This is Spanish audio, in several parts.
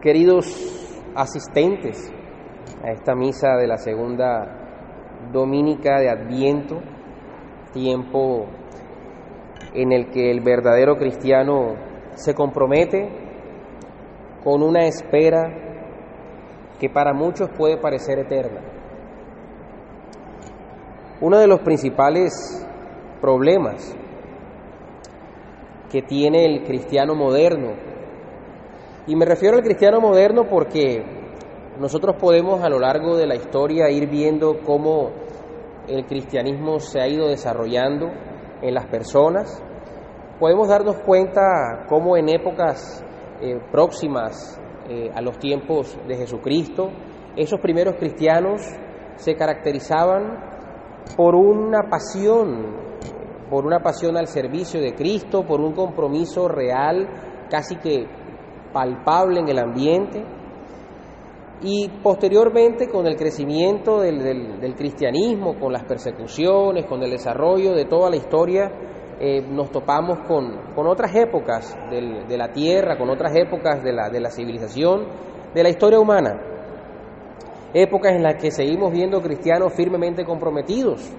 Queridos asistentes a esta misa de la segunda dominica de Adviento, tiempo en el que el verdadero cristiano se compromete con una espera que para muchos puede parecer eterna. Uno de los principales problemas que tiene el cristiano moderno, y me refiero al cristiano moderno porque nosotros podemos a lo largo de la historia ir viendo cómo el cristianismo se ha ido desarrollando en las personas. Podemos darnos cuenta cómo en épocas eh, próximas eh, a los tiempos de Jesucristo, esos primeros cristianos se caracterizaban por una pasión, por una pasión al servicio de Cristo, por un compromiso real, casi que palpable en el ambiente. Y posteriormente, con el crecimiento del, cristianismo, con las persecuciones, con el desarrollo de toda la historia, eh, nos topamos con, con otras épocas de la tierra, con otras épocas de la, de la civilización, de la historia humana. Épocas en las que seguimos viendo cristianos firmemente comprometidos.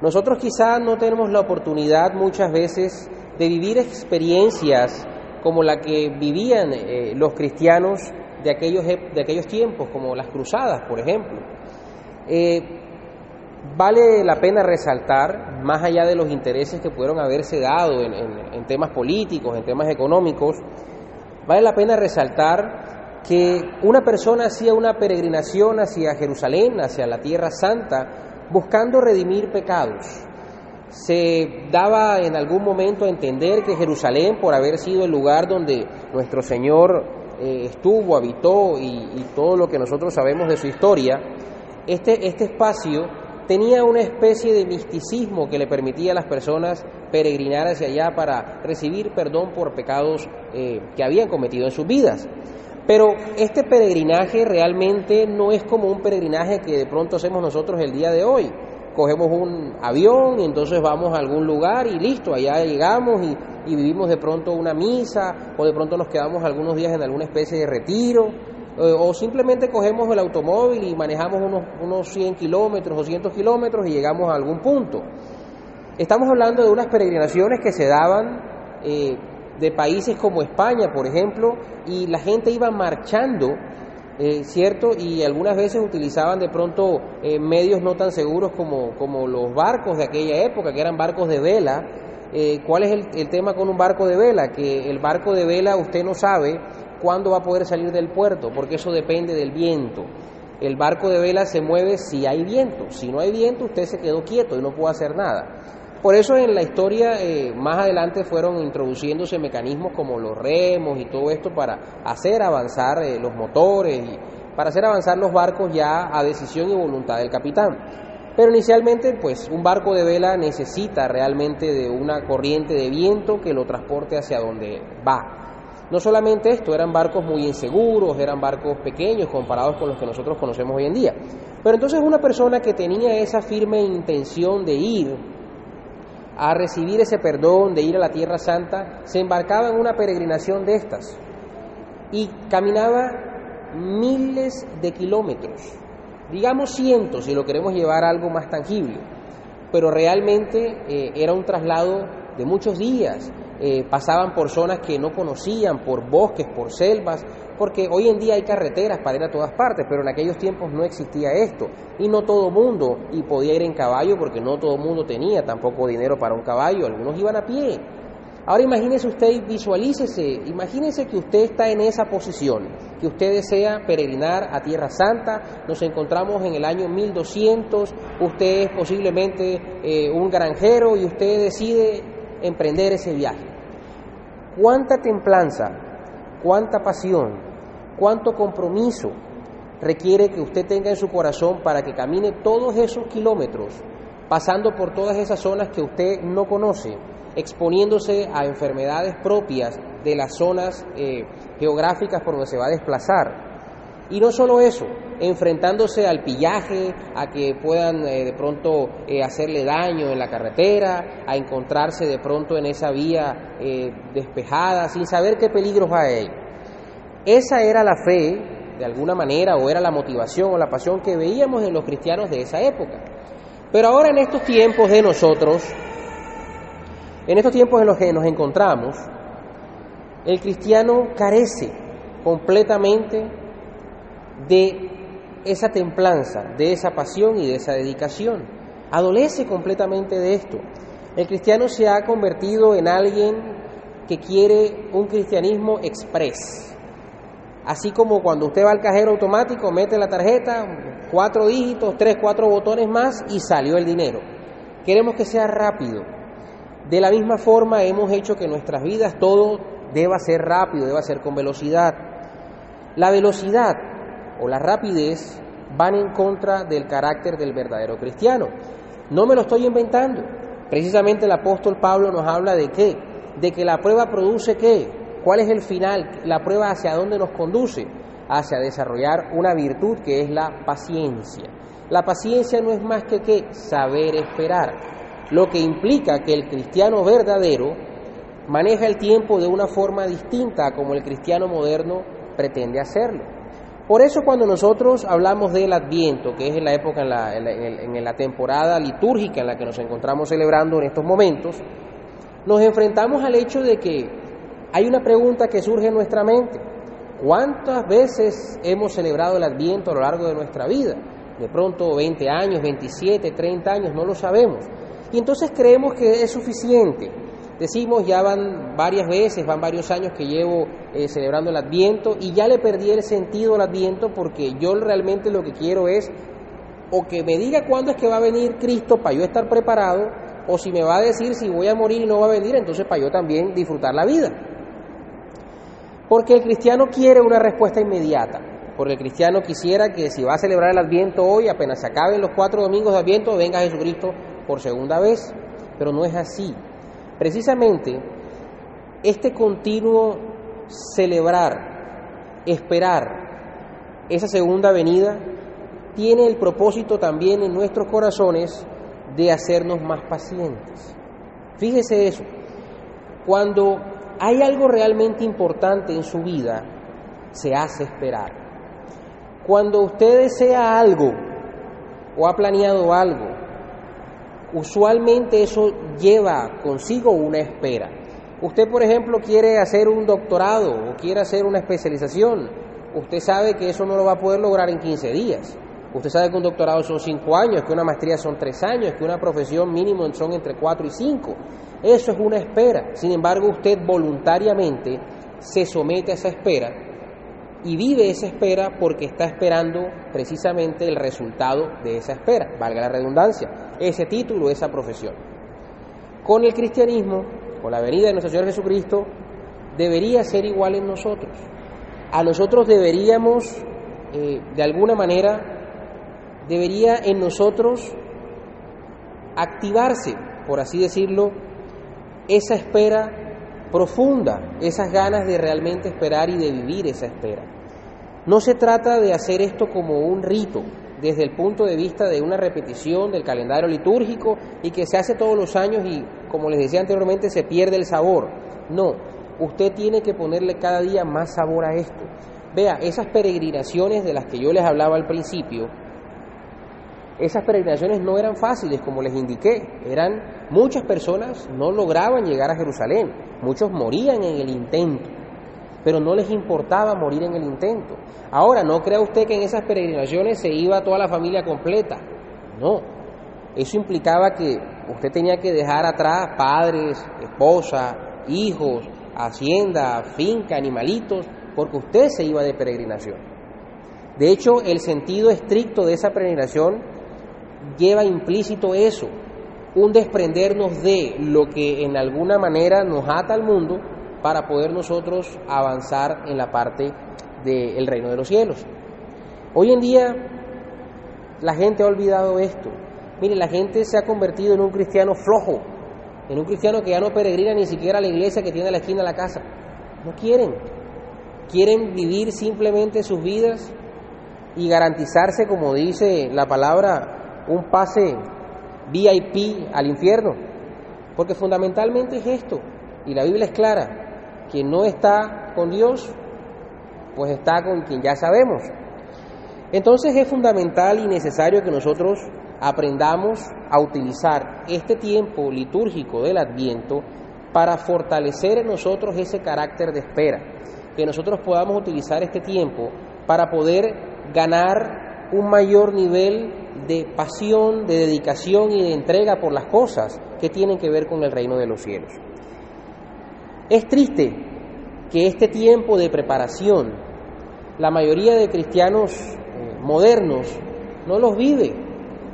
Nosotros quizás no tenemos la oportunidad muchas veces de vivir experiencias como la que vivían eh, los cristianos de aquellos, de aquellos tiempos, como las cruzadas, por ejemplo. Eh, vale la pena resaltar, más allá de los intereses que pudieron haberse dado en, en, en, temas políticos, en temas económicos, vale la pena resaltar que una persona hacía una peregrinación hacia Jerusalén, hacia la Tierra Santa, buscando redimir pecados. Se daba en algún momento a entender que Jerusalén, por haber sido el lugar donde nuestro Señor eh, estuvo, habitó y, todo lo que nosotros sabemos de su historia, este, este espacio tenía una especie de misticismo que le permitía a las personas peregrinar hacia allá para recibir perdón por pecados eh, que habían cometido en sus vidas. Pero este peregrinaje realmente no es como un peregrinaje que de pronto hacemos nosotros el día de hoy. Cogemos un avión y entonces vamos a algún lugar y listo, allá llegamos y, vivimos de pronto una misa o de pronto nos quedamos algunos días en alguna especie de retiro o simplemente cogemos el automóvil y manejamos unos, unos 100 kilómetros o 200 kilómetros y llegamos a algún punto. Estamos hablando de unas peregrinaciones que se daban eh, de países como España, por ejemplo, y la gente iba marchando, eh, ¿cierto? Y algunas veces utilizaban de pronto eh, medios no tan seguros como, como, los barcos de aquella época, que eran barcos de vela. ¿Cuál es el tema con un barco de vela? Que el barco de vela usted no sabe cuándo va a poder salir del puerto, porque eso depende del viento. El barco de vela se mueve si hay viento, si no hay viento usted se quedó quieto y no puede hacer nada. Por eso en la historia eh, más adelante fueron introduciéndose mecanismos como los remos y todo esto para hacer avanzar eh, los motores y para hacer avanzar los barcos ya a decisión y voluntad del capitán. Pero inicialmente, pues un barco de vela necesita realmente de una corriente de viento que lo transporte hacia donde va. No solamente esto, eran barcos muy inseguros, eran barcos pequeños comparados con los que nosotros conocemos hoy en día. Pero entonces una persona que tenía esa firme intención de ir a recibir ese perdón, de ir a la Tierra Santa, se embarcaba en una peregrinación de estas y caminaba miles de kilómetros, digamos cientos si lo queremos llevar a algo más tangible, pero realmente eh, era un traslado de muchos días, eh, pasaban por zonas que no conocían, por bosques, por selvas, porque hoy en día hay carreteras para ir a todas partes, pero en aquellos tiempos no existía esto, y no todo mundo y podía ir en caballo porque no todo mundo tenía tampoco dinero para un caballo, algunos iban a pie. Ahora imagínese usted visualícese, imagínese que usted está en esa posición, que usted desea peregrinar a Tierra Santa, nos encontramos en el año 1200, usted es posiblemente eh, un granjero y usted decide emprender ese viaje. ¿Cuánta templanza, cuánta pasión, cuánto compromiso requiere que usted tenga en su corazón para que camine todos esos kilómetros, pasando por todas esas zonas que usted no conoce, exponiéndose a enfermedades propias de las zonas eh, geográficas por donde se va a desplazar? Y no solo eso, enfrentándose al pillaje, a que puedan eh, de pronto eh, hacerle daño en la carretera, a encontrarse de pronto en esa vía eh, despejada, sin saber qué peligros hay. Esa era la fe, de alguna manera, o era la motivación o la pasión que veíamos en los cristianos de esa época. Pero ahora en estos tiempos de nosotros, en estos tiempos en los que nos encontramos, el cristiano carece completamente de esa templanza, de esa pasión y de esa dedicación. Adolece completamente de esto. El cristiano se ha convertido en alguien que quiere un cristianismo express. Así como cuando usted va al cajero automático, mete la tarjeta, cuatro dígitos, tres, cuatro botones más y salió el dinero. Queremos que sea rápido. De la misma forma hemos hecho que nuestras vidas todo deba ser rápido, deba ser con velocidad. La velocidad o la rapidez van en contra del carácter del verdadero cristiano. No me lo estoy inventando. Precisamente el apóstol Pablo nos habla de qué? De que la prueba produce qué? ¿Cuál es el final? La prueba hacia dónde nos conduce? Hacia desarrollar una virtud que es la paciencia. La paciencia no es más que qué? Saber esperar. Lo que implica que el cristiano verdadero maneja el tiempo de una forma distinta a como el cristiano moderno pretende hacerlo. Por eso cuando nosotros hablamos del Adviento, que es en la época, en la, en, la, temporada litúrgica en la que nos encontramos celebrando en estos momentos, nos enfrentamos al hecho de que hay una pregunta que surge en nuestra mente. ¿Cuántas veces hemos celebrado el Adviento a lo largo de nuestra vida? De pronto 20 años, 27, 30 años, no lo sabemos. Y entonces creemos que es suficiente Decimos, ya van varias veces, van varios años que llevo eh, celebrando el Adviento y ya le perdí el sentido al Adviento porque yo realmente lo que quiero es o que me diga cuándo es que va a venir Cristo para yo estar preparado, o si me va a decir si voy a morir y no va a venir, entonces para yo también disfrutar la vida. Porque el cristiano quiere una respuesta inmediata, porque el cristiano quisiera que si va a celebrar el Adviento hoy, apenas se acaben los cuatro domingos de Adviento, venga Jesucristo por segunda vez, pero no es así. Precisamente este continuo celebrar, esperar esa segunda venida, tiene el propósito también en nuestros corazones de hacernos más pacientes. Fíjese eso, cuando hay algo realmente importante en su vida, se hace esperar. Cuando usted desea algo o ha planeado algo usualmente eso lleva consigo una espera. Usted, por ejemplo, quiere hacer un doctorado o quiere hacer una especialización. Usted sabe que eso no lo va a poder lograr en 15 días. Usted sabe que un doctorado son 5 años, que una maestría son 3 años, que una profesión mínimo son entre 4 y 5. Eso es una espera. Sin embargo, usted voluntariamente se somete a esa espera y vive esa espera porque está esperando precisamente el resultado de esa espera, valga la redundancia, ese título, esa profesión. Con el cristianismo, con la venida de nuestro Señor Jesucristo, debería ser igual en nosotros. A nosotros deberíamos, eh, de alguna manera, debería en nosotros activarse, por así decirlo, esa espera profunda esas ganas de realmente esperar y de vivir esa espera. No se trata de hacer esto como un rito, desde el punto de vista de una repetición del calendario litúrgico y que se hace todos los años y, como les decía anteriormente, se pierde el sabor. No, usted tiene que ponerle cada día más sabor a esto. Vea, esas peregrinaciones de las que yo les hablaba al principio, esas peregrinaciones no eran fáciles, como les indiqué, eran muchas personas no lograban llegar a Jerusalén, muchos morían en el intento, pero no les importaba morir en el intento. Ahora, no crea usted que en esas peregrinaciones se iba toda la familia completa, no, eso implicaba que usted tenía que dejar atrás padres, esposa, hijos, hacienda, finca, animalitos, porque usted se iba de peregrinación. De hecho, el sentido estricto de esa peregrinación lleva implícito eso, un desprendernos de lo que en alguna manera nos ata al mundo para poder nosotros avanzar en la parte del reino de los cielos. Hoy en día la gente ha olvidado esto. Mire, la gente se ha convertido en un cristiano flojo, en un cristiano que ya no peregrina ni siquiera a la iglesia que tiene a la esquina de la casa. No quieren. Quieren vivir simplemente sus vidas y garantizarse, como dice la palabra, un pase VIP al infierno, porque fundamentalmente es esto, y la Biblia es clara, quien no está con Dios pues está con quien ya sabemos. Entonces es fundamental y necesario que nosotros aprendamos a utilizar este tiempo litúrgico del Adviento para fortalecer en nosotros ese carácter de espera, que nosotros podamos utilizar este tiempo para poder ganar un mayor nivel de pasión, de dedicación y de entrega por las cosas que tienen que ver con el reino de los cielos. Es triste que este tiempo de preparación, la mayoría de cristianos eh, modernos no los vive,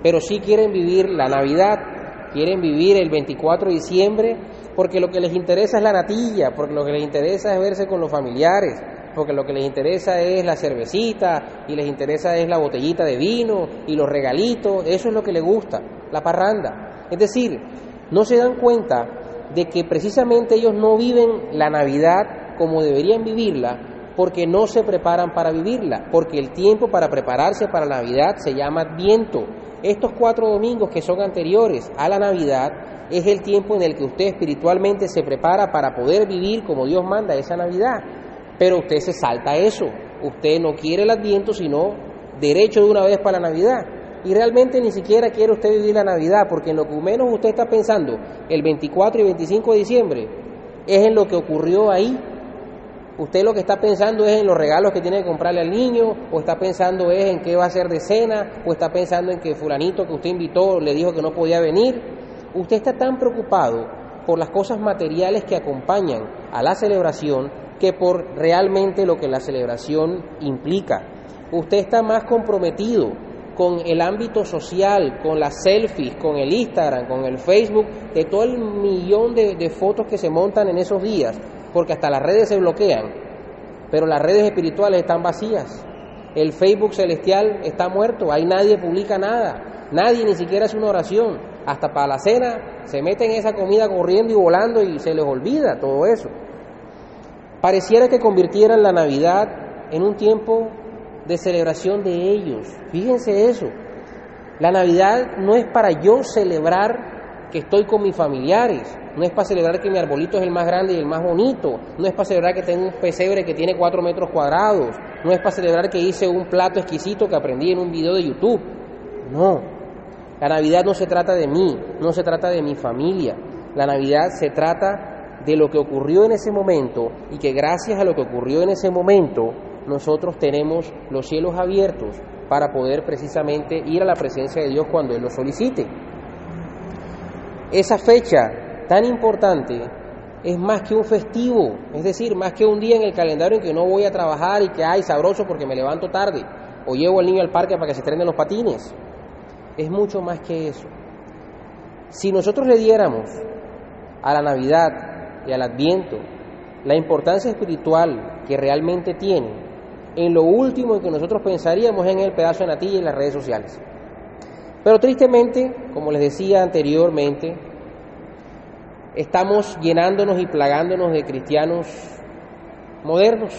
pero sí quieren vivir la Navidad, quieren vivir el 24 de diciembre, porque lo que les interesa es la natilla, porque lo que les interesa es verse con los familiares, porque lo que les interesa es la cervecita y les interesa es la botellita de vino y los regalitos, eso es lo que les gusta, la parranda. Es decir, no se dan cuenta de que precisamente ellos no viven la Navidad como deberían vivirla porque no se preparan para vivirla, porque el tiempo para prepararse para la Navidad se llama Adviento. Estos cuatro domingos que son anteriores a la Navidad es el tiempo en el que usted espiritualmente se prepara para poder vivir como Dios manda esa Navidad. Pero usted se salta eso. Usted no quiere el Adviento, sino derecho de una vez para la Navidad. Y realmente ni siquiera quiere usted vivir la Navidad, porque en lo que menos usted está pensando el 24 y 25 de diciembre es en lo que ocurrió ahí. Usted lo que está pensando es en los regalos que tiene que comprarle al niño, o está pensando es en qué va a hacer de cena, o está pensando en que fulanito que usted invitó le dijo que no podía venir. Usted está tan preocupado por las cosas materiales que acompañan a la celebración que por realmente lo que la celebración implica. Usted está más comprometido con el ámbito social, con las selfies, con el Instagram, con el Facebook, de todo el millón de, fotos que se montan en esos días, porque hasta las redes se bloquean, pero las redes espirituales están vacías. El Facebook celestial está muerto, ahí nadie publica nada, nadie ni siquiera hace una oración, hasta para la cena se meten esa comida corriendo y volando y se les olvida todo eso. Pareciera que convirtieran la Navidad en un tiempo de celebración de ellos. Fíjense eso. La Navidad no es para yo celebrar que estoy con mis familiares, no es para celebrar que mi arbolito es el más grande y el más bonito, no es para celebrar que tengo un pesebre que tiene cuatro metros cuadrados, no es para celebrar que hice un plato exquisito que aprendí en un video de YouTube. No, la Navidad no se trata de mí, no se trata de mi familia, la Navidad se trata de lo que ocurrió en ese momento y que gracias a lo que ocurrió en ese momento nosotros tenemos los cielos abiertos para poder precisamente ir a la presencia de Dios cuando Él lo solicite. Esa fecha tan importante es más que un festivo, es decir, más que un día en el calendario en que no voy a trabajar y que hay sabroso porque me levanto tarde o llevo al niño al parque para que se estrenen los patines. Es mucho más que eso. Si nosotros le diéramos a la Navidad y al Adviento la importancia espiritual que realmente tiene, en lo último en que nosotros pensaríamos en el pedazo de natilla y las redes sociales. Pero tristemente, como les decía anteriormente, estamos llenándonos y plagándonos de cristianos modernos,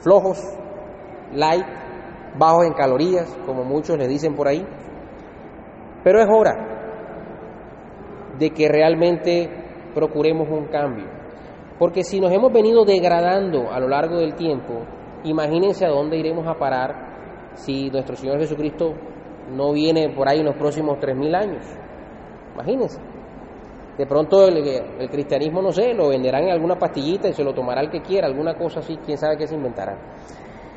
flojos, light, bajos en calorías, como muchos les dicen por ahí. Pero es hora de que realmente procuremos un cambio. Porque si nos hemos venido degradando a lo largo del tiempo, imagínense a dónde iremos a parar si nuestro Señor Jesucristo no viene por ahí en los próximos tres mil años. Imagínense. De pronto el, el, cristianismo, no sé, lo venderán en alguna pastillita y se lo tomará el que quiera, alguna cosa así, quién sabe qué se inventará.